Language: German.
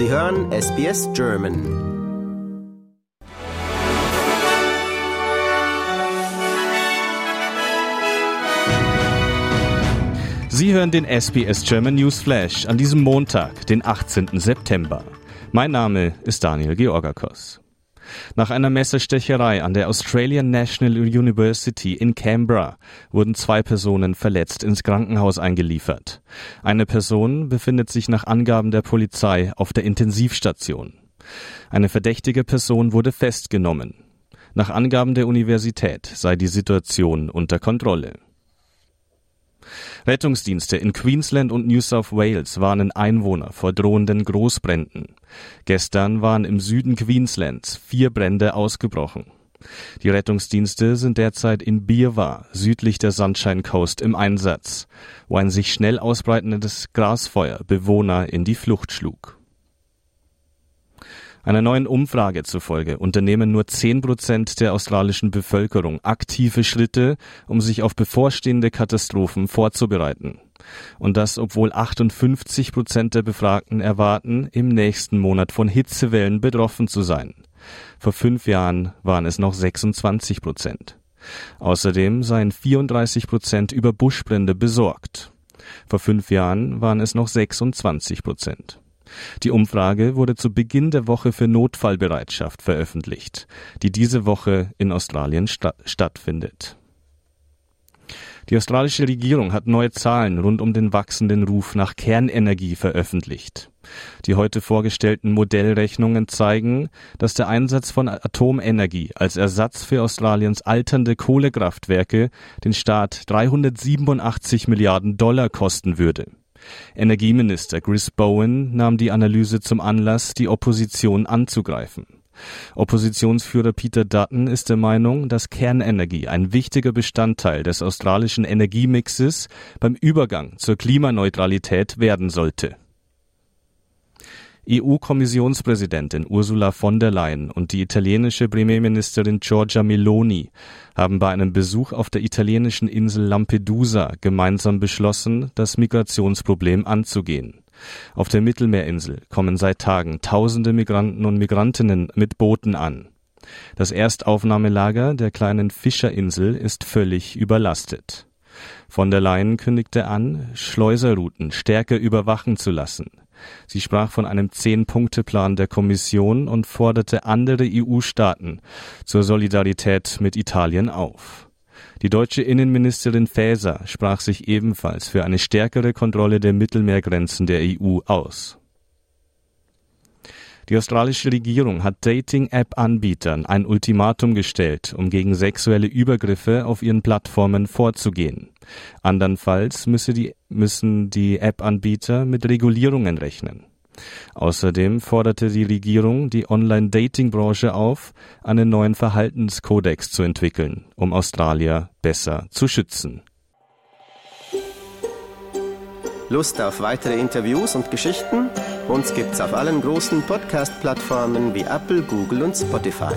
Sie hören SBS German. Sie hören den SBS German News Flash an diesem Montag, den 18. September. Mein Name ist Daniel Georgakos. Nach einer Messerstecherei an der Australian National University in Canberra wurden zwei Personen verletzt ins Krankenhaus eingeliefert. Eine Person befindet sich nach Angaben der Polizei auf der Intensivstation. Eine verdächtige Person wurde festgenommen. Nach Angaben der Universität sei die Situation unter Kontrolle. Rettungsdienste in Queensland und New South Wales warnen Einwohner vor drohenden Großbränden. Gestern waren im Süden Queenslands vier Brände ausgebrochen. Die Rettungsdienste sind derzeit in Birwa, südlich der Sunshine Coast, im Einsatz, wo ein sich schnell ausbreitendes Grasfeuer Bewohner in die Flucht schlug. Einer neuen Umfrage zufolge unternehmen nur 10 Prozent der australischen Bevölkerung aktive Schritte, um sich auf bevorstehende Katastrophen vorzubereiten. Und das, obwohl 58 Prozent der Befragten erwarten, im nächsten Monat von Hitzewellen betroffen zu sein. Vor fünf Jahren waren es noch 26 Prozent. Außerdem seien 34 Prozent über Buschbrände besorgt. Vor fünf Jahren waren es noch 26 Prozent. Die Umfrage wurde zu Beginn der Woche für Notfallbereitschaft veröffentlicht, die diese Woche in Australien sta stattfindet. Die australische Regierung hat neue Zahlen rund um den wachsenden Ruf nach Kernenergie veröffentlicht. Die heute vorgestellten Modellrechnungen zeigen, dass der Einsatz von Atomenergie als Ersatz für Australiens alternde Kohlekraftwerke den Staat 387 Milliarden Dollar kosten würde. Energieminister Chris Bowen nahm die Analyse zum Anlass, die Opposition anzugreifen. Oppositionsführer Peter Dutton ist der Meinung, dass Kernenergie ein wichtiger Bestandteil des australischen Energiemixes beim Übergang zur Klimaneutralität werden sollte. EU-Kommissionspräsidentin Ursula von der Leyen und die italienische Premierministerin Giorgia Meloni haben bei einem Besuch auf der italienischen Insel Lampedusa gemeinsam beschlossen, das Migrationsproblem anzugehen. Auf der Mittelmeerinsel kommen seit Tagen tausende Migranten und Migrantinnen mit Booten an. Das Erstaufnahmelager der kleinen Fischerinsel ist völlig überlastet. Von der Leyen kündigte an, Schleuserrouten stärker überwachen zu lassen. Sie sprach von einem Zehn-Punkte-Plan der Kommission und forderte andere EU-Staaten zur Solidarität mit Italien auf. Die deutsche Innenministerin Faeser sprach sich ebenfalls für eine stärkere Kontrolle der Mittelmeergrenzen der EU aus. Die australische Regierung hat Dating-App-Anbietern ein Ultimatum gestellt, um gegen sexuelle Übergriffe auf ihren Plattformen vorzugehen. Andernfalls müsse die, müssen die App-Anbieter mit Regulierungen rechnen. Außerdem forderte die Regierung die Online-Dating-Branche auf, einen neuen Verhaltenskodex zu entwickeln, um Australier besser zu schützen. Lust auf weitere Interviews und Geschichten? Uns gibt's auf allen großen Podcast-Plattformen wie Apple, Google und Spotify.